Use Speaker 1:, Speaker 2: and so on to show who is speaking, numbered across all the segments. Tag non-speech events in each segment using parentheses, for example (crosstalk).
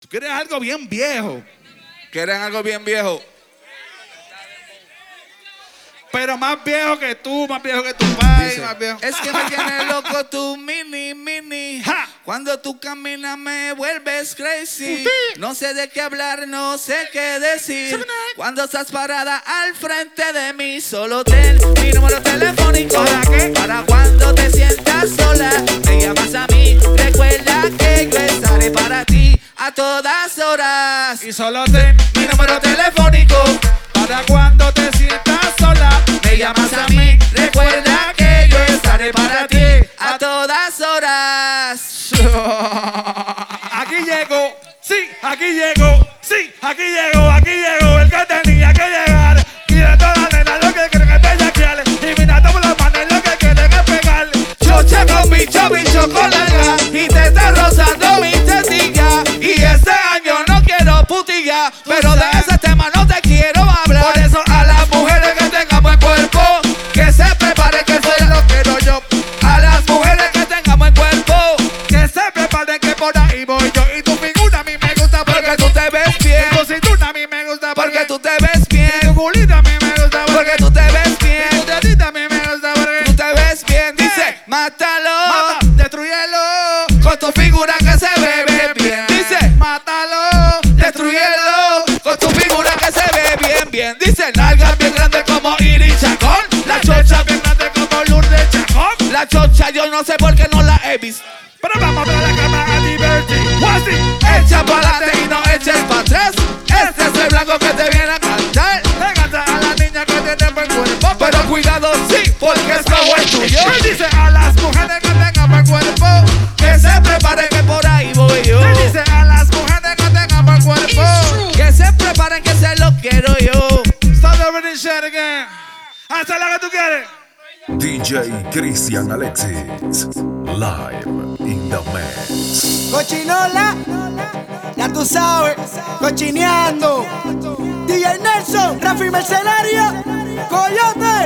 Speaker 1: Tú quieres algo bien viejo.
Speaker 2: ¿Quieren algo bien viejo?
Speaker 1: Pero más viejo que tú, más viejo que tu padre,
Speaker 2: Dice,
Speaker 1: más viejo.
Speaker 2: Es que me tiene (laughs) loco tu mini, mini.
Speaker 1: Ja.
Speaker 2: Cuando tú caminas me vuelves crazy. No sé de qué hablar, no sé qué decir. Cuando estás parada al frente de mí, solo ten mi número telefónico.
Speaker 1: ¿Para qué?
Speaker 2: Para cuando te sientas sola, me llamas a mí. Recuerda que yo estaré para ti a todas horas.
Speaker 1: Y solo ten
Speaker 2: Mi número telefónico.
Speaker 1: para cuando te sientas sola.
Speaker 2: Me llamas a mí, recuerda que yo estaré para ti a todas horas. (laughs)
Speaker 1: Aquí llego, sí, aquí llego, sí, aquí llego, aquí llego, el que tenía que llegar. Y de todas las nenas lo que quieren es bellaquear. Y mira por las manos lo que quieren es pegar.
Speaker 2: Chocha con bicho, bicho con larga y te está pero de ese tema no te quiero hablar. Por eso a las mujeres que tengan buen cuerpo, que se preparen que eso lo quiero yo. A las mujeres que tengan buen cuerpo,
Speaker 1: Que se preparen que por ahí voy yo. Y tu figura a mí me gusta
Speaker 2: porque tú te ves bien,
Speaker 1: tu cintura a mí me gusta
Speaker 2: porque tú te ves
Speaker 1: tu
Speaker 2: bien,
Speaker 1: culito a mí me gusta
Speaker 2: porque tú te ves
Speaker 1: tu
Speaker 2: bien.
Speaker 1: tetita a mí me gusta
Speaker 2: Tú
Speaker 1: porque
Speaker 2: te ves bien, dice.
Speaker 1: Mata,
Speaker 2: bien. Dice, nalgas bien grandes como Iris Chacón. La chocha bien grande como Lourdes Chacón. La chocha yo no sé por qué no la he visto.
Speaker 1: Pero vamos a la cama a divertir. Así,
Speaker 2: Echa para adelante y no eches para atrás. Este es el blanco que te viene a cantar.
Speaker 1: le canta a la niña que tiene buen cuerpo.
Speaker 2: Pero cuidado, sí, porque es como el tuyo.
Speaker 1: Él dice a las mujeres que tengan buen cuerpo.
Speaker 2: Que se preparen que por ahí voy yo.
Speaker 1: Él dice a las mujeres que tengan buen cuerpo.
Speaker 2: Que se preparen que se lo quiero yo.
Speaker 1: Again. Hasta la que tú quieres.
Speaker 3: DJ Cristian Alexis. Live in the mix.
Speaker 4: Cochinola, ya tú sabes, cochineando. DJ Nelson, Rafi Mercenario, Coyote.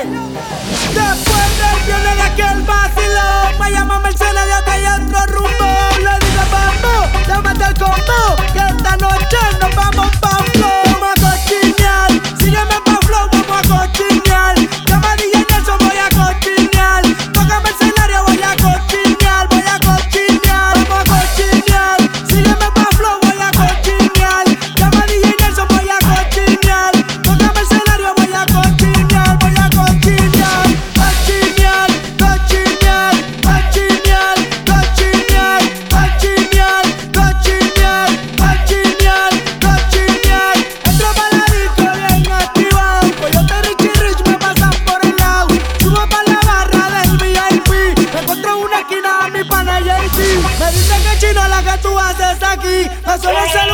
Speaker 4: Después del viernes de aquel vacilón, me llama Mercenario que hay otro rumbo. Le digo vamos, llámate al combo, que esta noche nos vamos pa' flow. Sígueme pa' flow, vamos a cochinear. De
Speaker 5: amarilla 三三。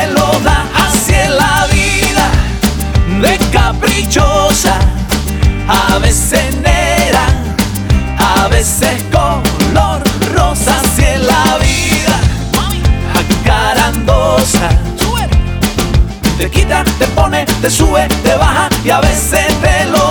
Speaker 5: veces color rosa si es la vida. Jacarandosa te quita, te pone, te sube, te baja y a veces te lo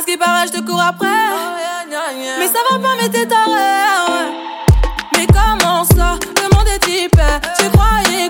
Speaker 6: À ce qui paraît, je te cours après. Mais ça va pas, mais t'es taré. Ouais. Mais comment ça, le monde est typé. Tu croyais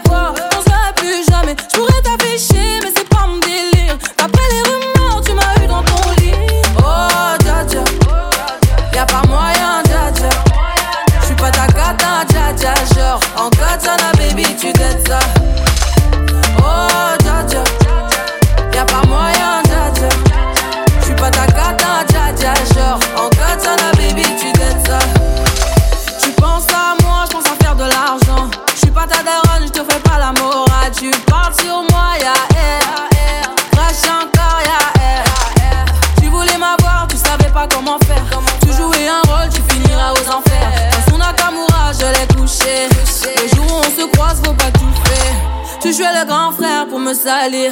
Speaker 6: aller.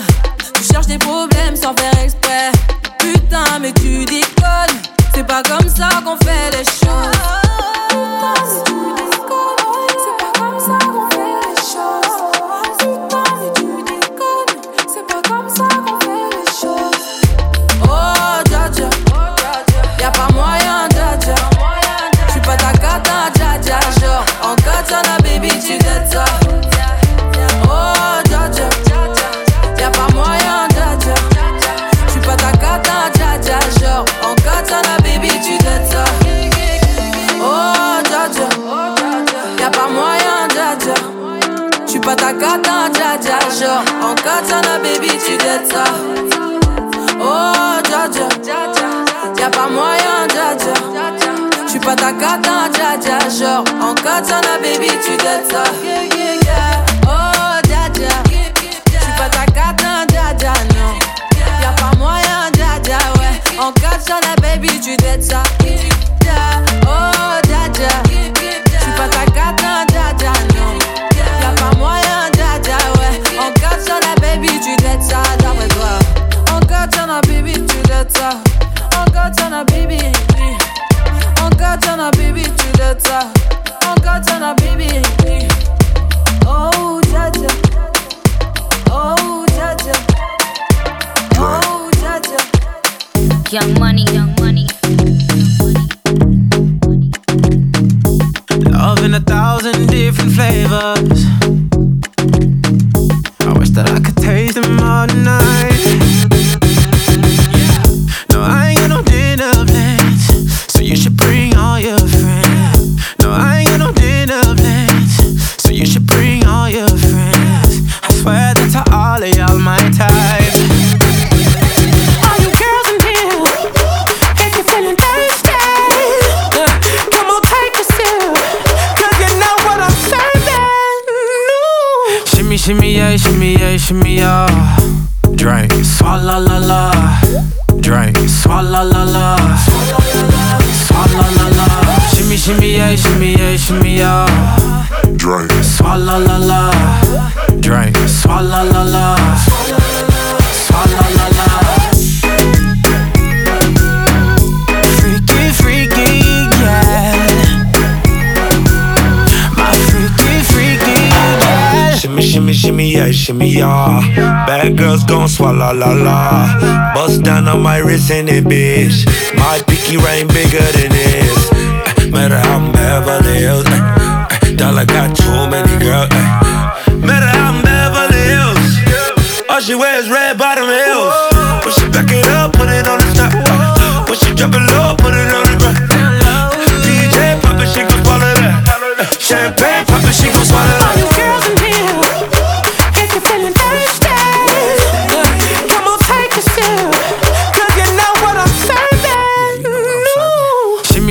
Speaker 6: Tu cherches des problèmes sans faire exprès.
Speaker 7: Young money, young money.
Speaker 3: Shimmy, yeah, shimmy.
Speaker 8: Bad girls gon' swallow la la. Bust down on my wrist in it, bitch. My pinky ring bigger than this. Eh, Matter how I'm Beverly Hills. eh, eh, Dollar got too many girls. Matter how I'm Beverly Hills. All she wears red bottom heels. When she back it up, put it on the top. When she drop it low, put it on the ground. DJ pop it, she gon' swallow that. Champagne pop it, she gon' swallow that.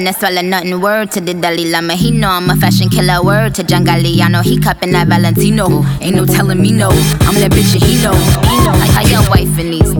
Speaker 9: No swallow nothing. Word to the Dalai Lama, he know I'm a fashion killer. Word to John Galliano, he cupping that Valentino. Ain't no telling me no, I'm that bitch and he know. He know. Like how your wife in these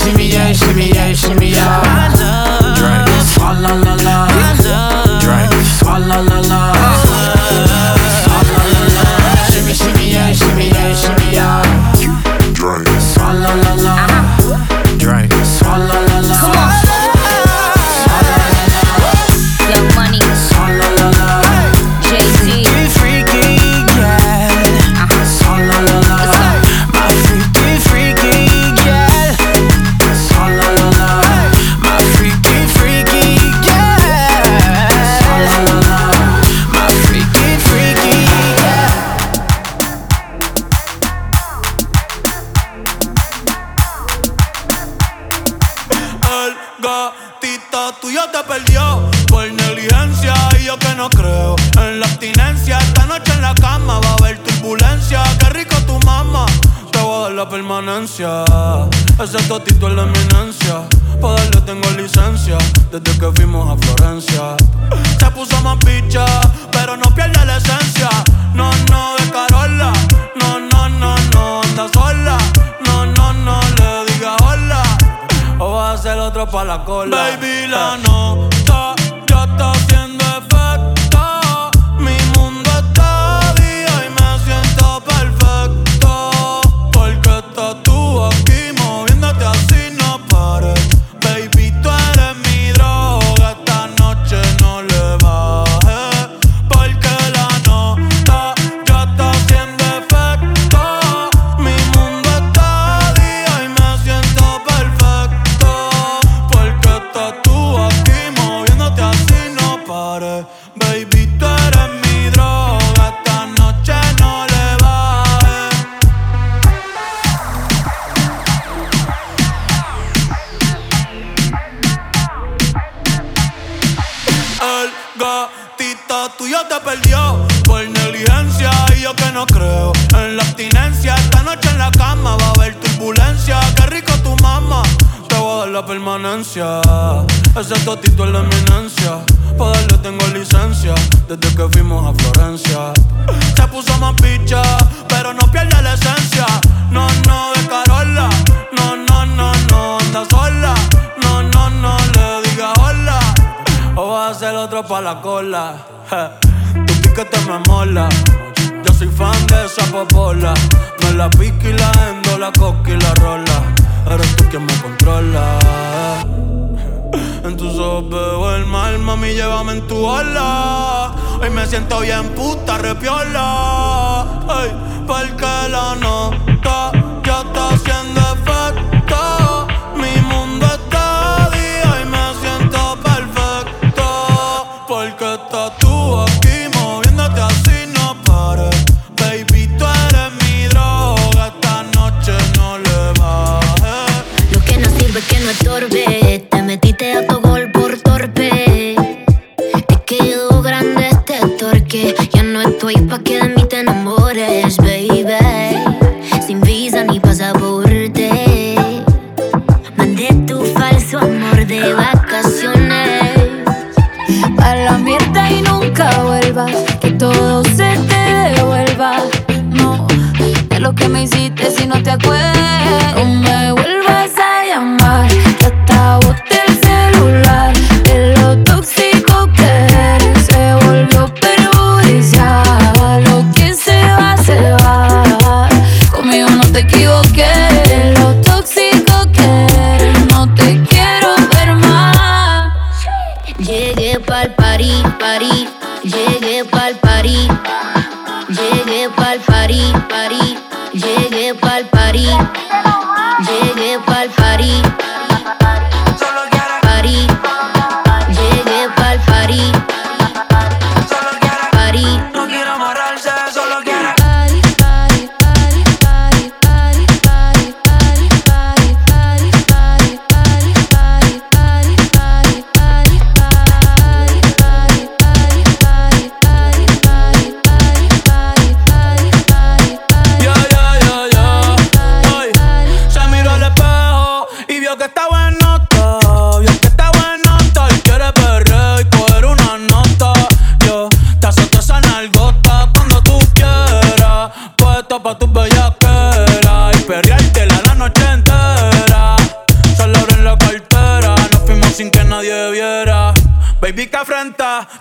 Speaker 3: Shimmy, shimmy, yeah, shimmy, yeah, shimmy, yeah. Drink, swalla la la. Drink, swalla la la. Swalla la la. Shimmy, shimmy, yeah, shimmy, yeah, shimmy, yeah.
Speaker 10: Drink.
Speaker 3: Swalla la
Speaker 11: El gatito tuyo te perdió por negligencia y yo que no creo en la abstinencia. Esta noche en la cama va a haber turbulencia. Qué rico tu mamá, te voy a dar la permanencia. Ese totito es la eminencia. Pa' darle tengo licencia desde que fuimos a Florencia. Se puso más picha, pero no pierde la esencia. No, no, de Carola. Pa' la cola. Baby, la nota permanencia. Ese totito es la eminencia. Pa' darle tengo licencia. Desde que fuimos a Florencia. Se puso más picha, pero no pierde la esencia. No, no, de Carola. No, no, no, no, anda sola. No, no, no, le diga hola. O va a hacer otro pa' la cola. Je. Tu piquete me mola. Yo soy fan de esa popola. Me la pica y la endo, la coca y la rola. Eres tú quien me controla. En tus ojos veo el mal, mami, llévame en tu ala. Hoy me siento bien puta, repiola. Ay, porque la no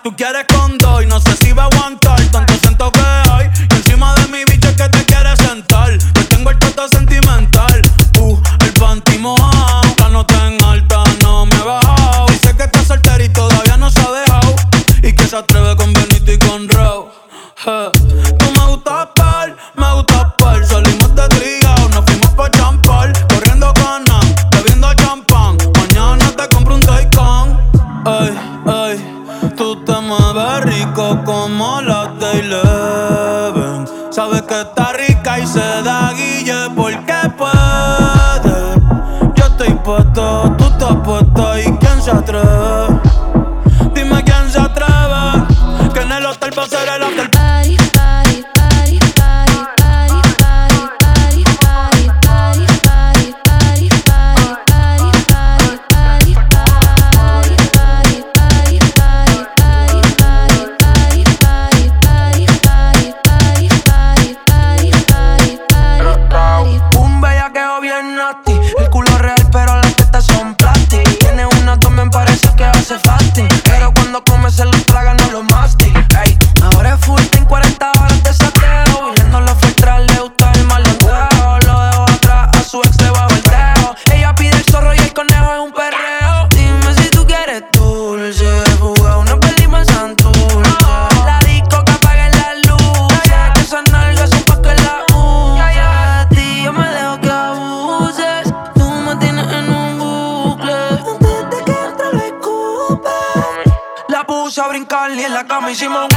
Speaker 11: Tú quieres capota e quién se.
Speaker 12: la cama hicimos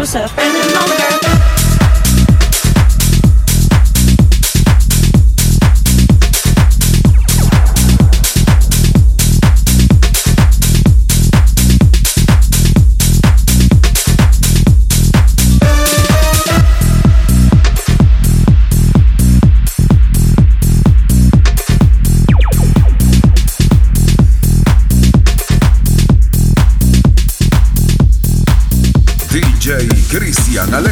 Speaker 13: Joseph. Sebastián Ale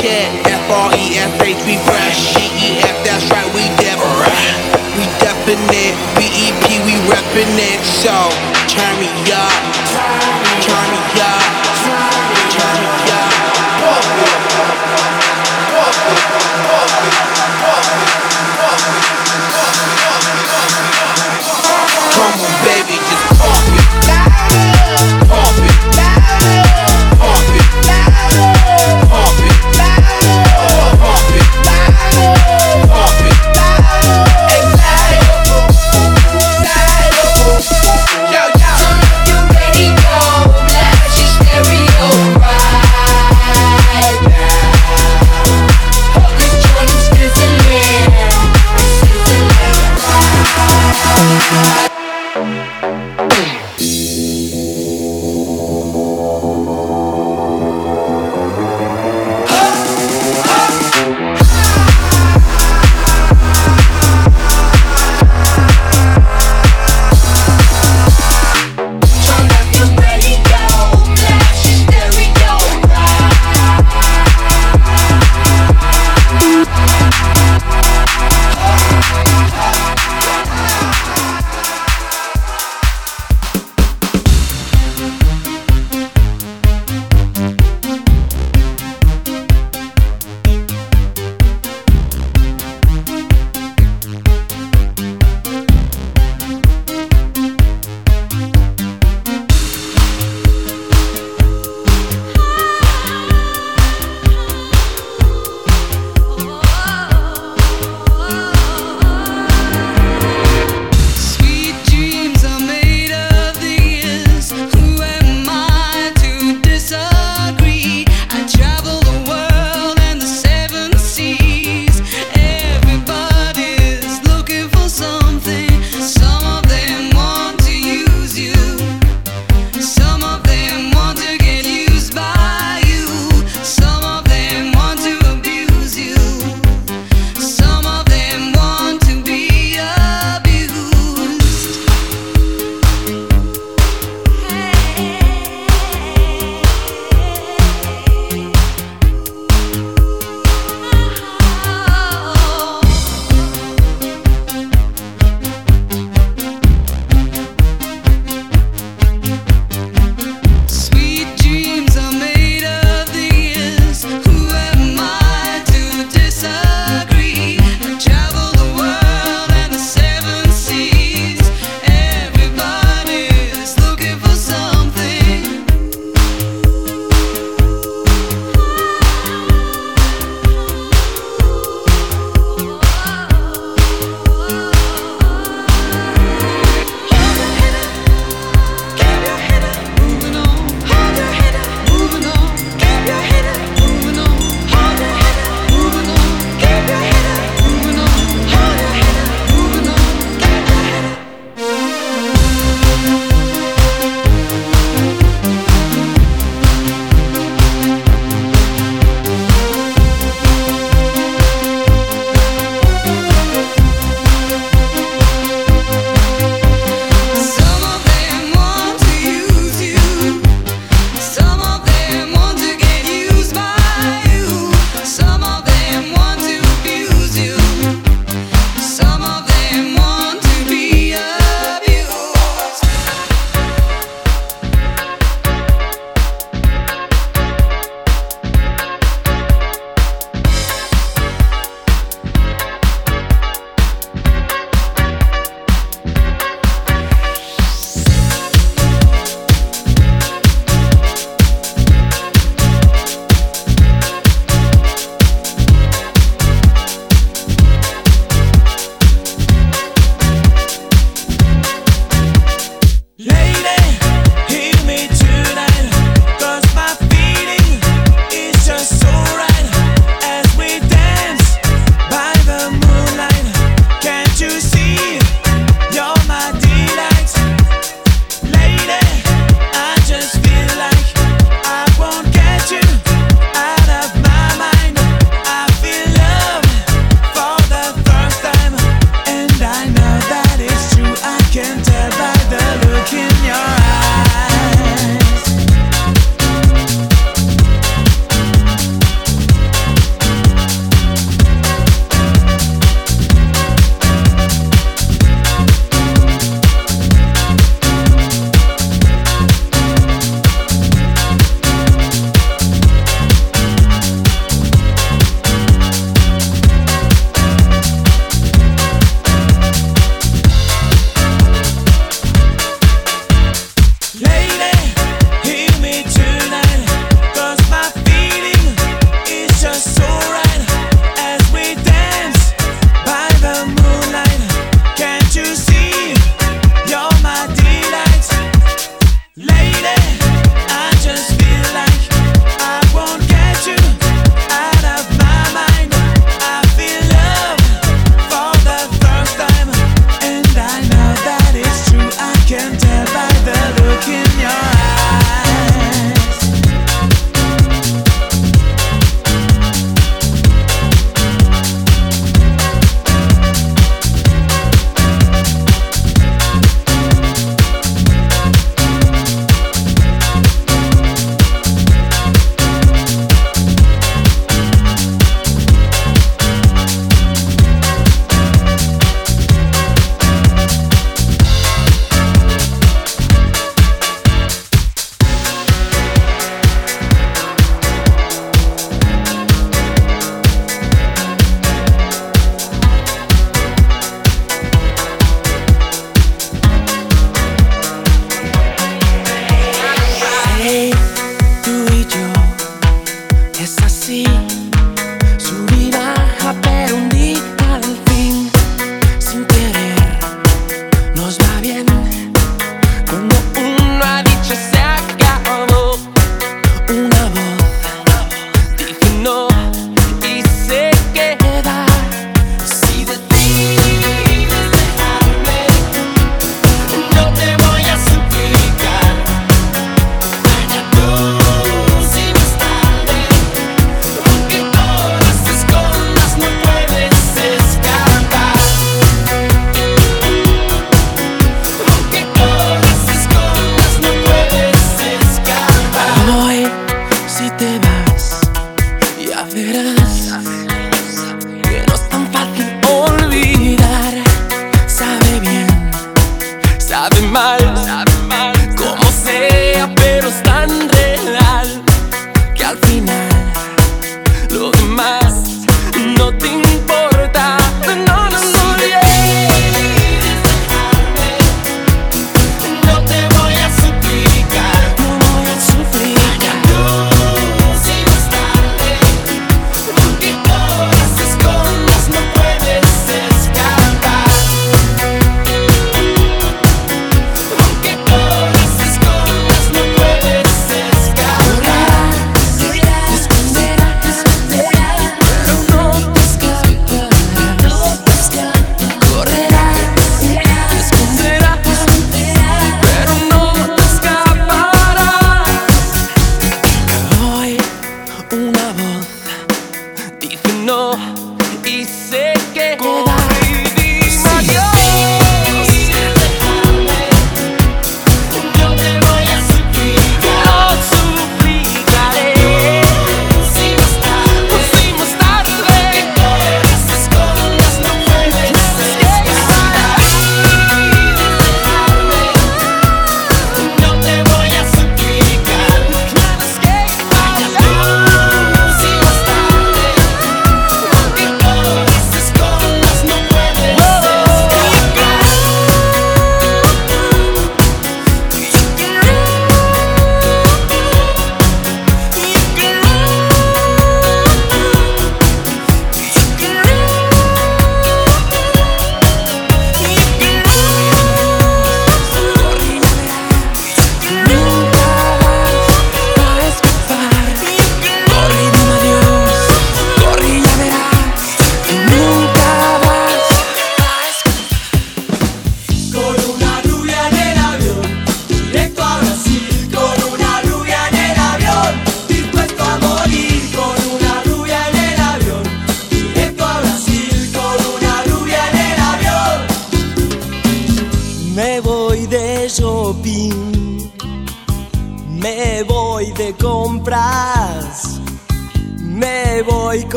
Speaker 13: shit. F R E F H, we fresh. G E F, that's right, we def. We definite. B E P, we reppin' it. So.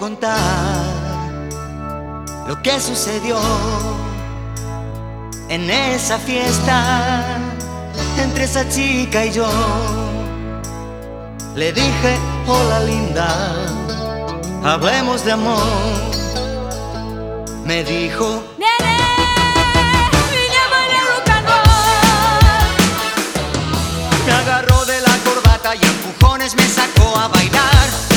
Speaker 14: contar lo que sucedió en esa fiesta entre esa chica y yo. Le dije, hola linda, hablemos de amor. Me dijo, Me agarró de la corbata y empujones me sacó a bailar.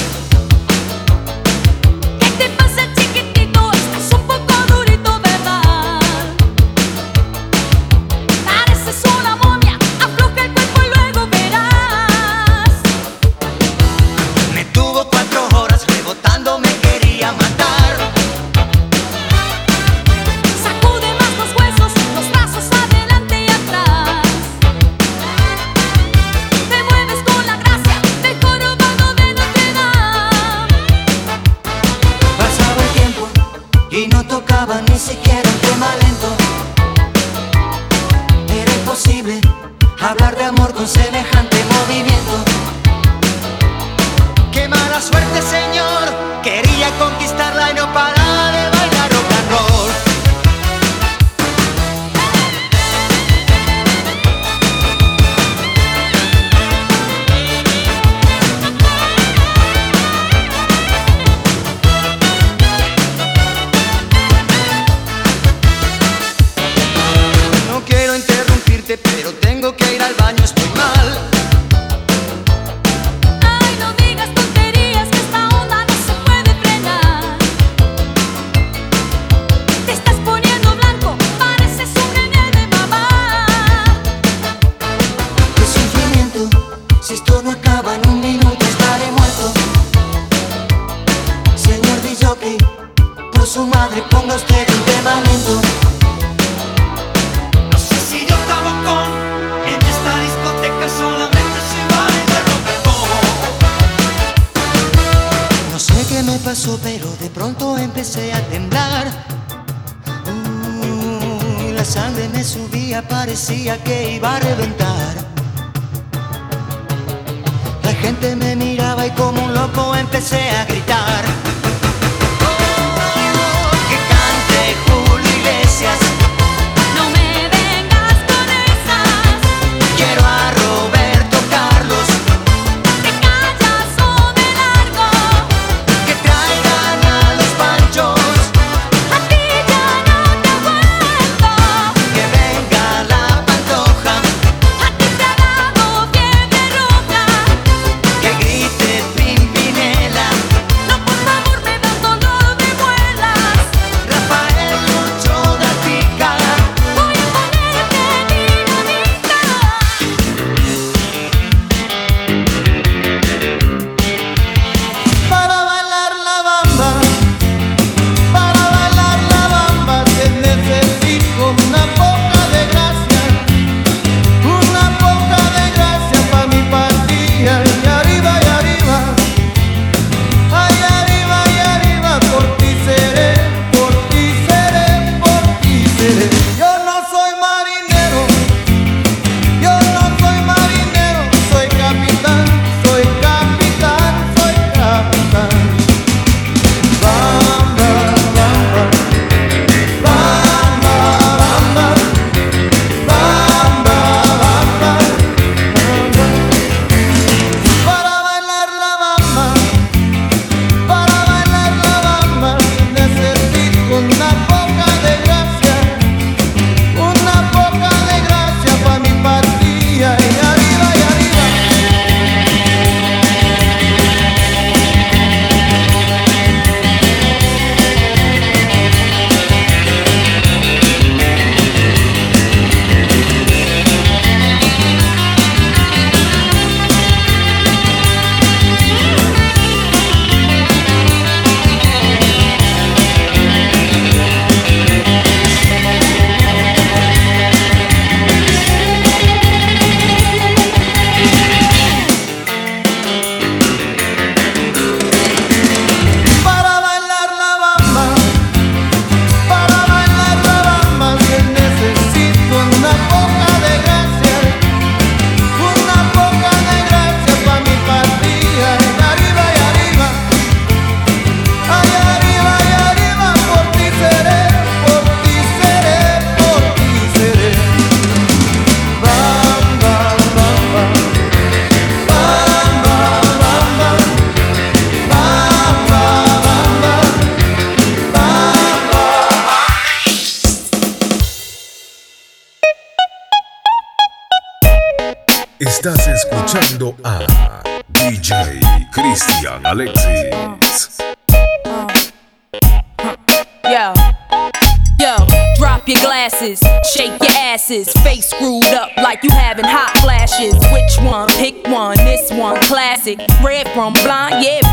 Speaker 15: Your asses, face screwed up like you having hot flashes. Which one? Pick one. This one, classic. Red from blind, yeah,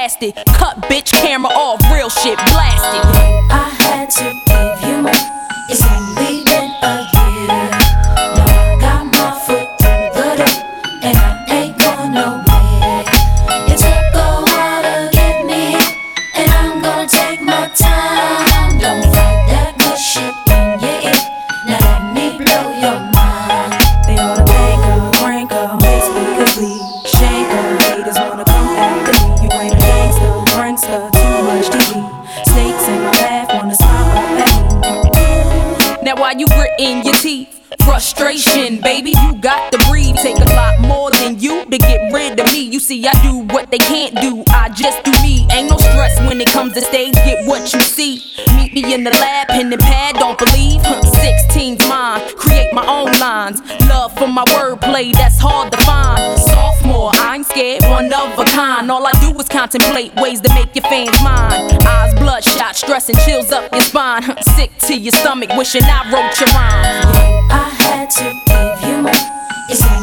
Speaker 15: cast it. Cut bitch camera off, real shit blasted.
Speaker 16: I had to give you more. To get
Speaker 15: rid of me. You see, I do what they can't do. I just do me. Ain't no stress when it comes to stage. Get what you see. Meet me in the lab, pen and pad. Don't believe. Huh, 16's mine. Create my own lines. Love for my wordplay, that's hard to find. Sophomore, I ain't scared, one of a kind. All I do is contemplate ways to make your fans mine. Eyes bloodshot, stress and chills up your spine. Sick to your stomach, wishing I wrote your rhymes.
Speaker 16: I had to give you more.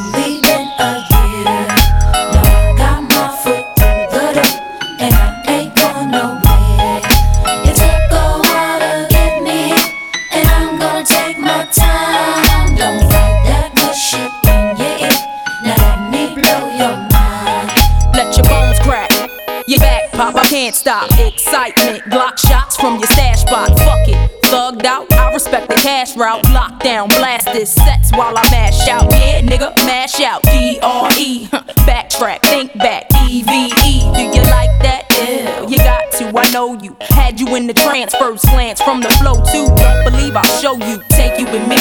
Speaker 15: Can't stop. Excitement, Glock shots from your stash box. Fuck it, thugged out. I respect the cash route. Lockdown, blast this sets while I mash out. Yeah, nigga, mash out. D R E, (laughs) backtrack, think back. E V E, do you like that? Ew, you got to. I know you. Had you in the trance, first glance from the flow too. Don't believe I'll show you, take you with me.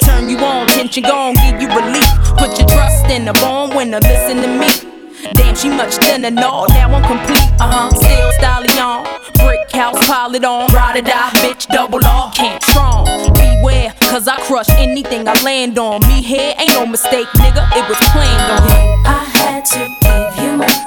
Speaker 15: Turn you on, tension gone, give you relief. Put your trust in the born winner, listen to me. Damn, she much thinner, no, now I'm complete. Uh huh, still styling on. Brick house, pile it on. Ride or die, bitch, double off. Can't strong. Beware, cause I crush anything I land on. Me here ain't no mistake, nigga, it was planned on.
Speaker 16: I had to give you more.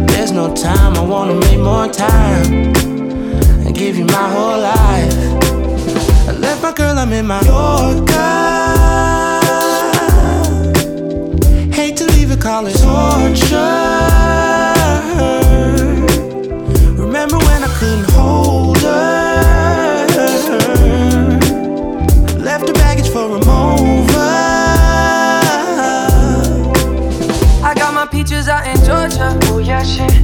Speaker 17: There's no time, I wanna make more time and give you my whole life. I left my girl, I'm in my Yorker. Hate to leave it, call it torture.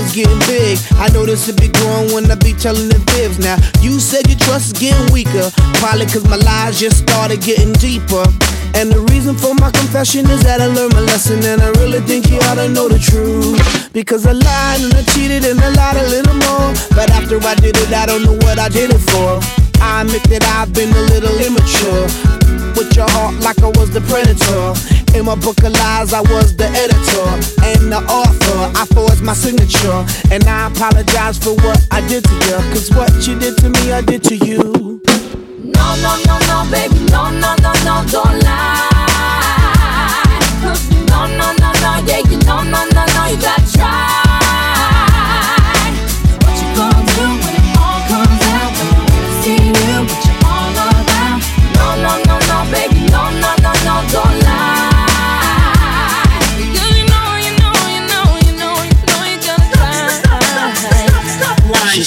Speaker 13: is getting big. I know this will be growing when I be telling the fibs. Now, you said your trust is getting weaker. Probably cause my lies just started getting deeper. And the reason for my confession is that I learned my lesson. And I really think you ought to know the truth. Because I lied and I cheated and I lied a little more. But after I did it, I don't know what I did it for. I admit that I've been a little immature. With your heart like I was the predator. In my book of lies, I was the editor and the author. I forged my signature. And I apologize for what I did to you. Cause what you did to me, I did to you.
Speaker 16: No, no, no, no, baby, no, no, no, no, don't lie. No, no, no, no, yeah, you no, no, no, no, you gotta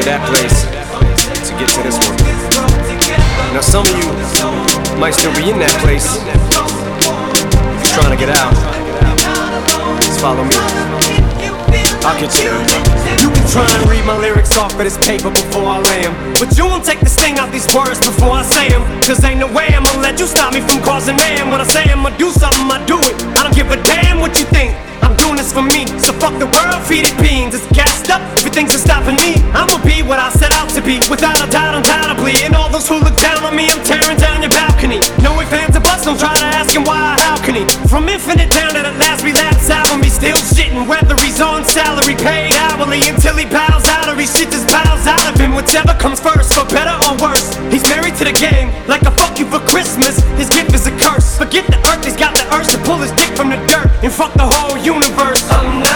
Speaker 16: To
Speaker 18: that place to get to this one. Now some of you might still be in that place. Just trying to get out. Just follow me. I'll get you.
Speaker 19: You can try and read my lyrics off of this paper before I lay them. But you won't take the sting out these words before I say 'em. Cause ain't no way I'm gonna let you stop me from causing man. When I say I'ma do something, I do it. I don't give a damn what you think. Doing this for me. So fuck the world, feed it beans. It's gassed up, everything's a stopping me. I'ma be what I set out to be, without a doubt, undoubtedly. And all those who look down on me, I'm tearing down your balcony. No ifs, ands, or buts, don't try to ask him why, how can he? From infinite down to the last Relapse album, he's still shitting. Whether he's on salary, paid hourly, until he bows out or he shit just bows out of him. Whichever comes first, for better or worse. He's married to the game, like a fuck you for Christmas. His gift is a curse. Forget the earth, he's got the urge to pull his dick from the dirt and fuck the whole universe.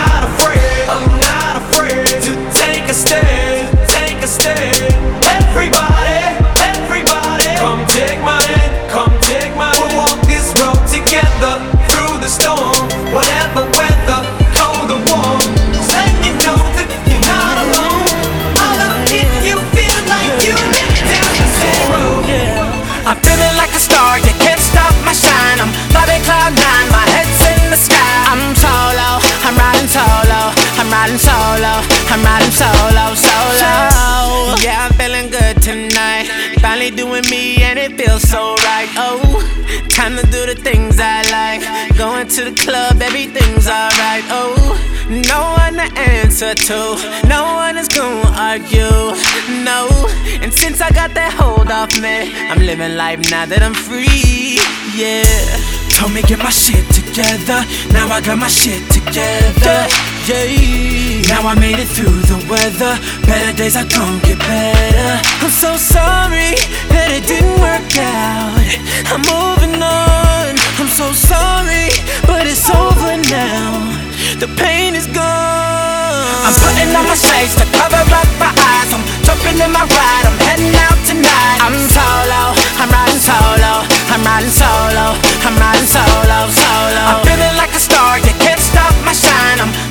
Speaker 19: I'm solo, solo. Yeah, I'm feeling good tonight.
Speaker 17: Finally doing me, and it feels so right. Oh, time to do the things I like. Going to the club, everything's alright. Oh, no one to answer to, no one is gonna argue. No, and since I got that hold off me, I'm living life now that I'm free. Yeah. Told me get my shit together, now I got my shit together. Yeah. Now I made it through the weather. Better days are gonna get better. I'm so sorry that it didn't work out. I'm moving on. I'm so sorry, but it's over now. The pain is gone. I'm putting on my shades to cover up my eyes. I'm jumping in my ride. I'm heading out tonight. I'm solo. I'm riding solo. I'm riding solo. I'm riding solo, solo. I'm feeling like a star. You can't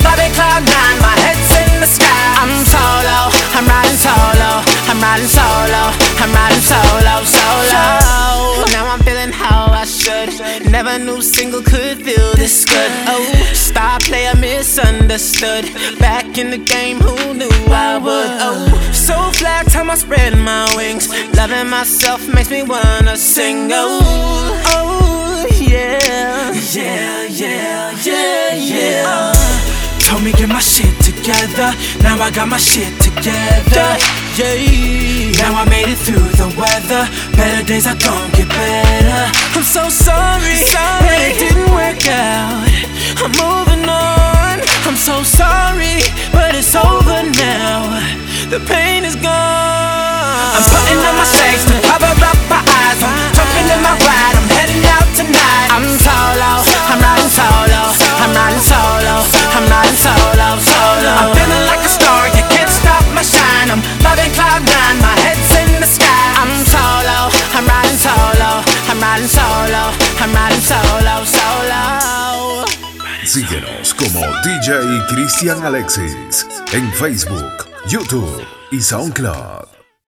Speaker 17: flying cloud nine. My head's in the sky. I'm solo. I'm riding solo. I'm riding solo. I'm riding solo, solo. Now I'm feeling how I should. Never knew single could feel this good. Oh, star player misunderstood. Back in the game, who knew I would? Oh, so fly, time I spread my wings. Loving myself makes me wanna sing. Oh, oh, yeah. Yeah, yeah, yeah, yeah. Oh. Told me get my shit together. Now I got my shit together. Yeah. Now I made it through the weather. Better days are gonna get better. I'm so sorry, sorry. that it didn't work out. I'm moving on. I'm so sorry, but it's over now. The pain is gone. I'm putting on my shades to cover up my eyes. I'm jumping in my ride. I'm heading out tonight. I'm solo. I'm riding solo. I'm riding solo. I'm riding solo, solo. I'm feeling like a star. You can't stop my shine. I'm loving cloud nine. My head's in the sky. I'm solo. I'm riding solo. I'm riding solo. I'm riding solo, solo.
Speaker 3: Síguenos como DJ Cristian Alexis en Facebook, YouTube y SoundCloud.